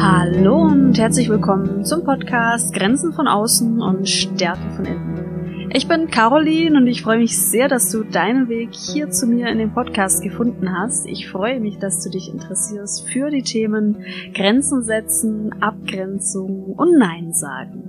Hallo und herzlich willkommen zum Podcast Grenzen von außen und Stärken von innen. Ich bin Caroline und ich freue mich sehr, dass du deinen Weg hier zu mir in den Podcast gefunden hast. Ich freue mich, dass du dich interessierst für die Themen Grenzen setzen, Abgrenzung und Nein sagen.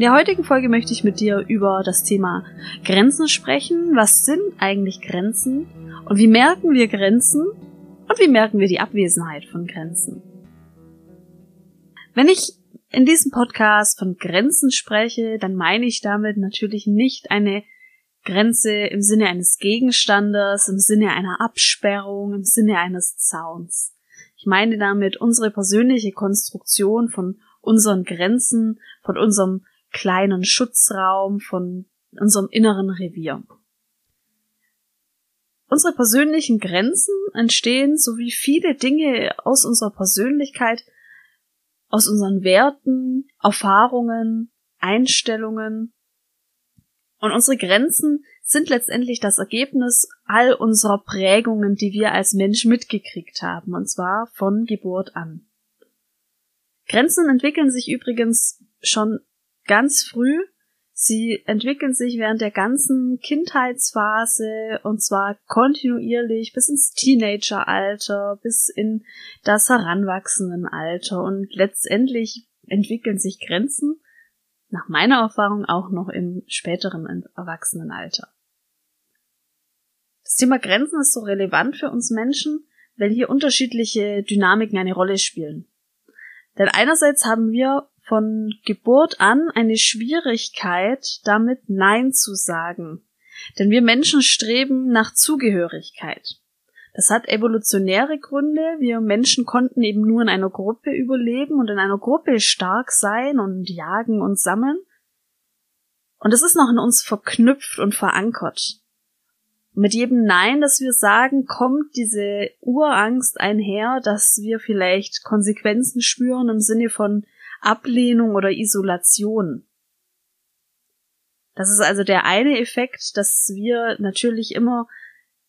In der heutigen Folge möchte ich mit dir über das Thema Grenzen sprechen. Was sind eigentlich Grenzen? Und wie merken wir Grenzen? Und wie merken wir die Abwesenheit von Grenzen? Wenn ich in diesem Podcast von Grenzen spreche, dann meine ich damit natürlich nicht eine Grenze im Sinne eines Gegenstandes, im Sinne einer Absperrung, im Sinne eines Zauns. Ich meine damit unsere persönliche Konstruktion von unseren Grenzen, von unserem kleinen Schutzraum, von unserem inneren Revier. Unsere persönlichen Grenzen entstehen, so wie viele Dinge aus unserer Persönlichkeit, aus unseren Werten, Erfahrungen, Einstellungen. Und unsere Grenzen sind letztendlich das Ergebnis all unserer Prägungen, die wir als Mensch mitgekriegt haben, und zwar von Geburt an. Grenzen entwickeln sich übrigens schon ganz früh. Sie entwickeln sich während der ganzen Kindheitsphase und zwar kontinuierlich bis ins Teenageralter, bis in das Heranwachsendenalter und letztendlich entwickeln sich Grenzen nach meiner Erfahrung auch noch im späteren Erwachsenenalter. Das Thema Grenzen ist so relevant für uns Menschen, weil hier unterschiedliche Dynamiken eine Rolle spielen. Denn einerseits haben wir von Geburt an eine Schwierigkeit, damit Nein zu sagen. Denn wir Menschen streben nach Zugehörigkeit. Das hat evolutionäre Gründe. Wir Menschen konnten eben nur in einer Gruppe überleben und in einer Gruppe stark sein und jagen und sammeln. Und es ist noch in uns verknüpft und verankert. Mit jedem Nein, das wir sagen, kommt diese Urangst einher, dass wir vielleicht Konsequenzen spüren im Sinne von Ablehnung oder Isolation. Das ist also der eine Effekt, dass wir natürlich immer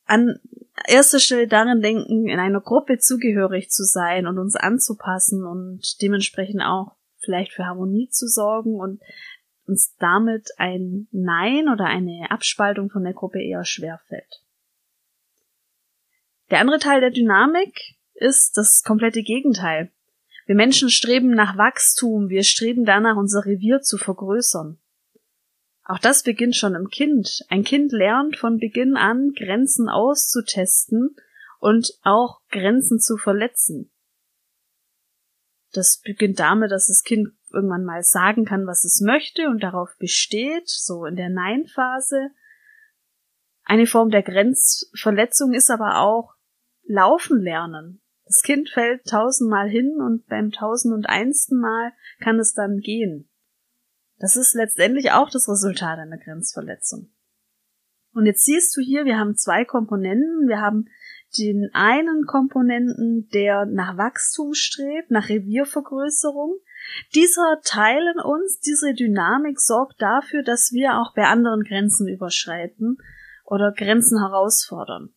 an erster Stelle darin denken, in einer Gruppe zugehörig zu sein und uns anzupassen und dementsprechend auch vielleicht für Harmonie zu sorgen und uns damit ein Nein oder eine Abspaltung von der Gruppe eher schwerfällt. Der andere Teil der Dynamik ist das komplette Gegenteil. Wir Menschen streben nach Wachstum, wir streben danach, unser Revier zu vergrößern. Auch das beginnt schon im Kind. Ein Kind lernt von Beginn an, Grenzen auszutesten und auch Grenzen zu verletzen. Das beginnt damit, dass das Kind irgendwann mal sagen kann, was es möchte und darauf besteht, so in der Nein-Phase. Eine Form der Grenzverletzung ist aber auch laufen lernen. Das Kind fällt tausendmal hin und beim tausend und einsten Mal kann es dann gehen. Das ist letztendlich auch das Resultat einer Grenzverletzung. Und jetzt siehst du hier, wir haben zwei Komponenten. Wir haben den einen Komponenten, der nach Wachstum strebt, nach Reviervergrößerung. Dieser Teil in uns, diese Dynamik sorgt dafür, dass wir auch bei anderen Grenzen überschreiten oder Grenzen herausfordern.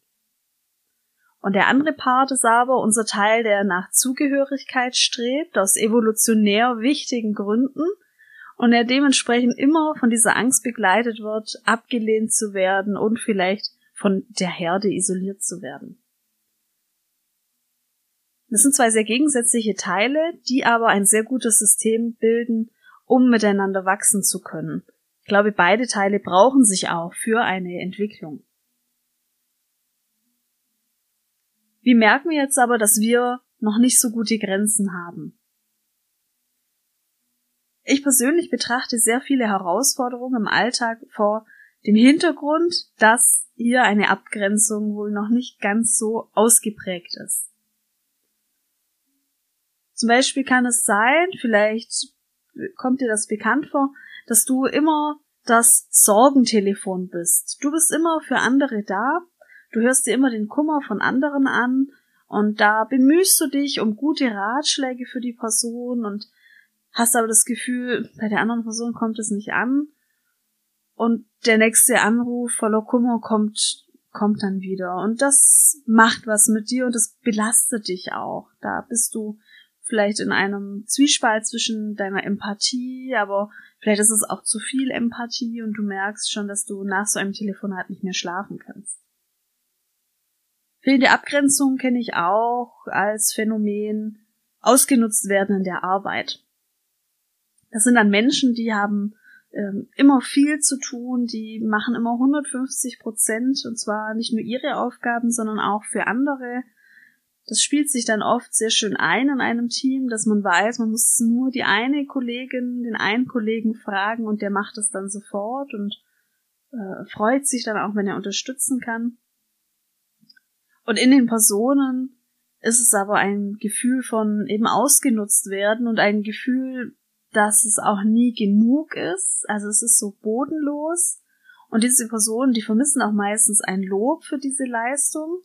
Und der andere Part ist aber unser Teil, der nach Zugehörigkeit strebt, aus evolutionär wichtigen Gründen und der dementsprechend immer von dieser Angst begleitet wird, abgelehnt zu werden und vielleicht von der Herde isoliert zu werden. Das sind zwei sehr gegensätzliche Teile, die aber ein sehr gutes System bilden, um miteinander wachsen zu können. Ich glaube, beide Teile brauchen sich auch für eine Entwicklung. Wie merken wir jetzt aber, dass wir noch nicht so gute Grenzen haben? Ich persönlich betrachte sehr viele Herausforderungen im Alltag vor dem Hintergrund, dass hier eine Abgrenzung wohl noch nicht ganz so ausgeprägt ist. Zum Beispiel kann es sein, vielleicht kommt dir das bekannt vor, dass du immer das Sorgentelefon bist. Du bist immer für andere da Du hörst dir immer den Kummer von anderen an und da bemühst du dich um gute Ratschläge für die Person und hast aber das Gefühl, bei der anderen Person kommt es nicht an und der nächste Anruf voller Kummer kommt kommt dann wieder und das macht was mit dir und das belastet dich auch. Da bist du vielleicht in einem Zwiespalt zwischen deiner Empathie, aber vielleicht ist es auch zu viel Empathie und du merkst schon, dass du nach so einem Telefonat nicht mehr schlafen kannst. Fehlende Abgrenzung kenne ich auch als Phänomen ausgenutzt werden in der Arbeit. Das sind dann Menschen, die haben ähm, immer viel zu tun, die machen immer 150 Prozent und zwar nicht nur ihre Aufgaben, sondern auch für andere das spielt sich dann oft sehr schön ein in einem Team, dass man weiß, man muss nur die eine Kollegin, den einen Kollegen fragen und der macht es dann sofort und äh, freut sich dann auch, wenn er unterstützen kann. Und in den Personen ist es aber ein Gefühl von eben ausgenutzt werden und ein Gefühl, dass es auch nie genug ist. Also es ist so bodenlos. Und diese Personen, die vermissen auch meistens ein Lob für diese Leistung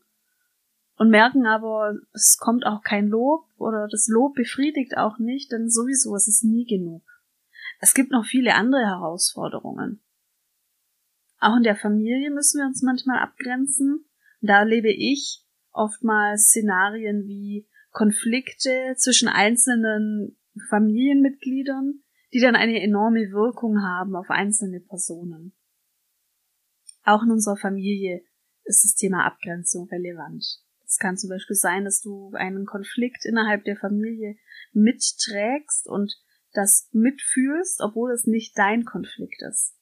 und merken aber, es kommt auch kein Lob oder das Lob befriedigt auch nicht, denn sowieso ist es nie genug. Es gibt noch viele andere Herausforderungen. Auch in der Familie müssen wir uns manchmal abgrenzen. Da erlebe ich oftmals Szenarien wie Konflikte zwischen einzelnen Familienmitgliedern, die dann eine enorme Wirkung haben auf einzelne Personen. Auch in unserer Familie ist das Thema Abgrenzung relevant. Es kann zum Beispiel sein, dass du einen Konflikt innerhalb der Familie mitträgst und das mitfühlst, obwohl es nicht dein Konflikt ist.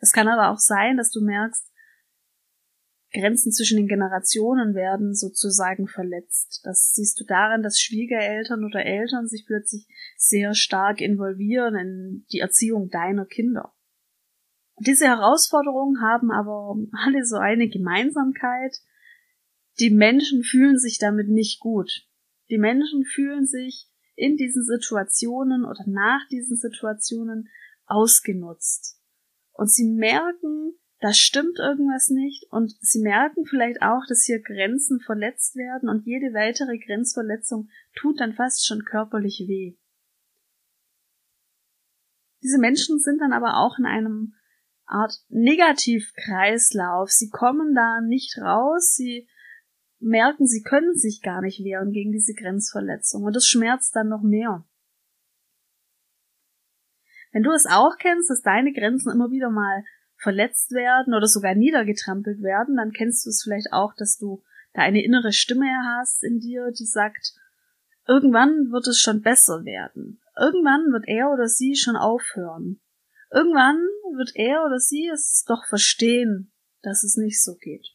Es kann aber auch sein, dass du merkst, Grenzen zwischen den Generationen werden sozusagen verletzt. Das siehst du daran, dass Schwiegereltern oder Eltern sich plötzlich sehr stark involvieren in die Erziehung deiner Kinder. diese Herausforderungen haben aber alle so eine Gemeinsamkeit, die Menschen fühlen sich damit nicht gut. Die Menschen fühlen sich in diesen Situationen oder nach diesen Situationen ausgenutzt. Und sie merken, da stimmt irgendwas nicht und sie merken vielleicht auch, dass hier Grenzen verletzt werden und jede weitere Grenzverletzung tut dann fast schon körperlich weh. Diese Menschen sind dann aber auch in einem Art Negativkreislauf. Sie kommen da nicht raus, sie merken, sie können sich gar nicht wehren gegen diese Grenzverletzung und das schmerzt dann noch mehr. Wenn du es auch kennst, dass deine Grenzen immer wieder mal verletzt werden oder sogar niedergetrampelt werden, dann kennst du es vielleicht auch, dass du da eine innere Stimme hast in dir, die sagt, irgendwann wird es schon besser werden. Irgendwann wird er oder sie schon aufhören. Irgendwann wird er oder sie es doch verstehen, dass es nicht so geht.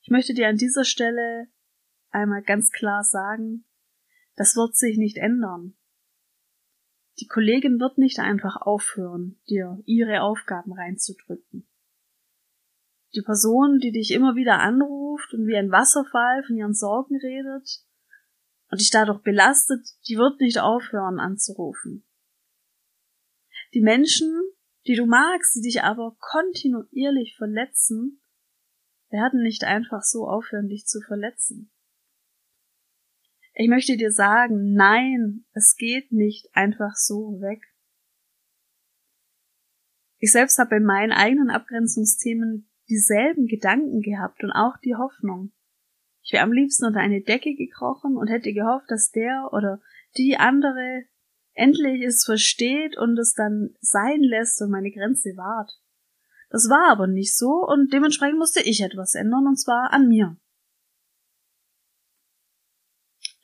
Ich möchte dir an dieser Stelle einmal ganz klar sagen, das wird sich nicht ändern. Die Kollegin wird nicht einfach aufhören, dir ihre Aufgaben reinzudrücken. Die Person, die dich immer wieder anruft und wie ein Wasserfall von ihren Sorgen redet und dich dadurch belastet, die wird nicht aufhören anzurufen. Die Menschen, die du magst, die dich aber kontinuierlich verletzen, werden nicht einfach so aufhören, dich zu verletzen. Ich möchte dir sagen, nein, es geht nicht einfach so weg. Ich selbst habe bei meinen eigenen Abgrenzungsthemen dieselben Gedanken gehabt und auch die Hoffnung. Ich wäre am liebsten unter eine Decke gekrochen und hätte gehofft, dass der oder die andere endlich es versteht und es dann sein lässt und meine Grenze wahrt. Das war aber nicht so und dementsprechend musste ich etwas ändern und zwar an mir.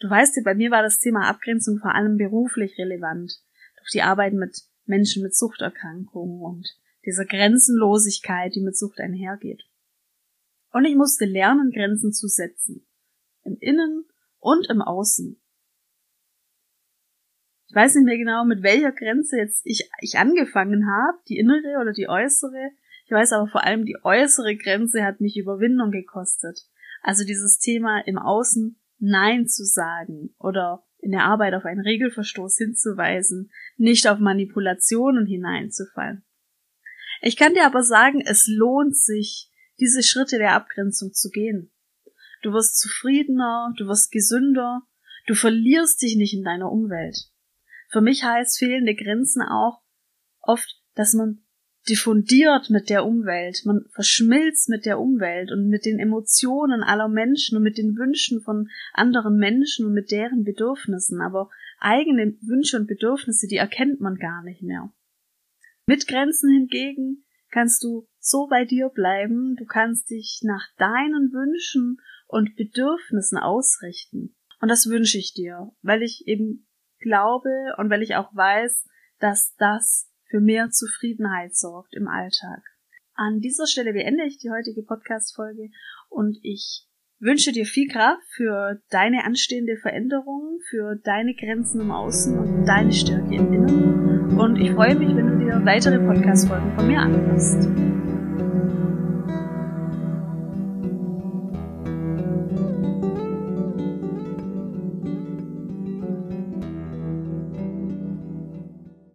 Du weißt ja, bei mir war das Thema Abgrenzung vor allem beruflich relevant. Durch die Arbeit mit Menschen mit Suchterkrankungen und dieser Grenzenlosigkeit, die mit Sucht einhergeht. Und ich musste lernen, Grenzen zu setzen. Im Innen und im Außen. Ich weiß nicht mehr genau, mit welcher Grenze jetzt ich, ich angefangen habe, die innere oder die äußere, ich weiß aber vor allem, die äußere Grenze hat mich Überwindung gekostet. Also dieses Thema im Außen Nein zu sagen oder in der Arbeit auf einen Regelverstoß hinzuweisen, nicht auf Manipulationen hineinzufallen. Ich kann dir aber sagen, es lohnt sich, diese Schritte der Abgrenzung zu gehen. Du wirst zufriedener, du wirst gesünder, du verlierst dich nicht in deiner Umwelt. Für mich heißt fehlende Grenzen auch oft, dass man diffundiert mit der Umwelt, man verschmilzt mit der Umwelt und mit den Emotionen aller Menschen und mit den Wünschen von anderen Menschen und mit deren Bedürfnissen, aber eigene Wünsche und Bedürfnisse, die erkennt man gar nicht mehr. Mit Grenzen hingegen kannst du so bei dir bleiben, du kannst dich nach deinen Wünschen und Bedürfnissen ausrichten. Und das wünsche ich dir, weil ich eben glaube und weil ich auch weiß, dass das für mehr Zufriedenheit sorgt im Alltag. An dieser Stelle beende ich die heutige Podcast-Folge und ich wünsche dir viel Kraft für deine anstehende Veränderung, für deine Grenzen im Außen und deine Stärke im Innen. Und ich freue mich, wenn du dir weitere Podcast-Folgen von mir anhörst.